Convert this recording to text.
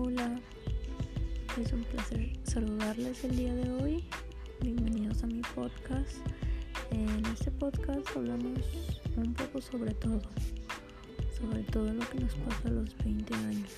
Hola, es un placer saludarles el día de hoy. Bienvenidos a mi podcast. En este podcast hablamos un poco sobre todo, sobre todo lo que nos pasa a los 20 años.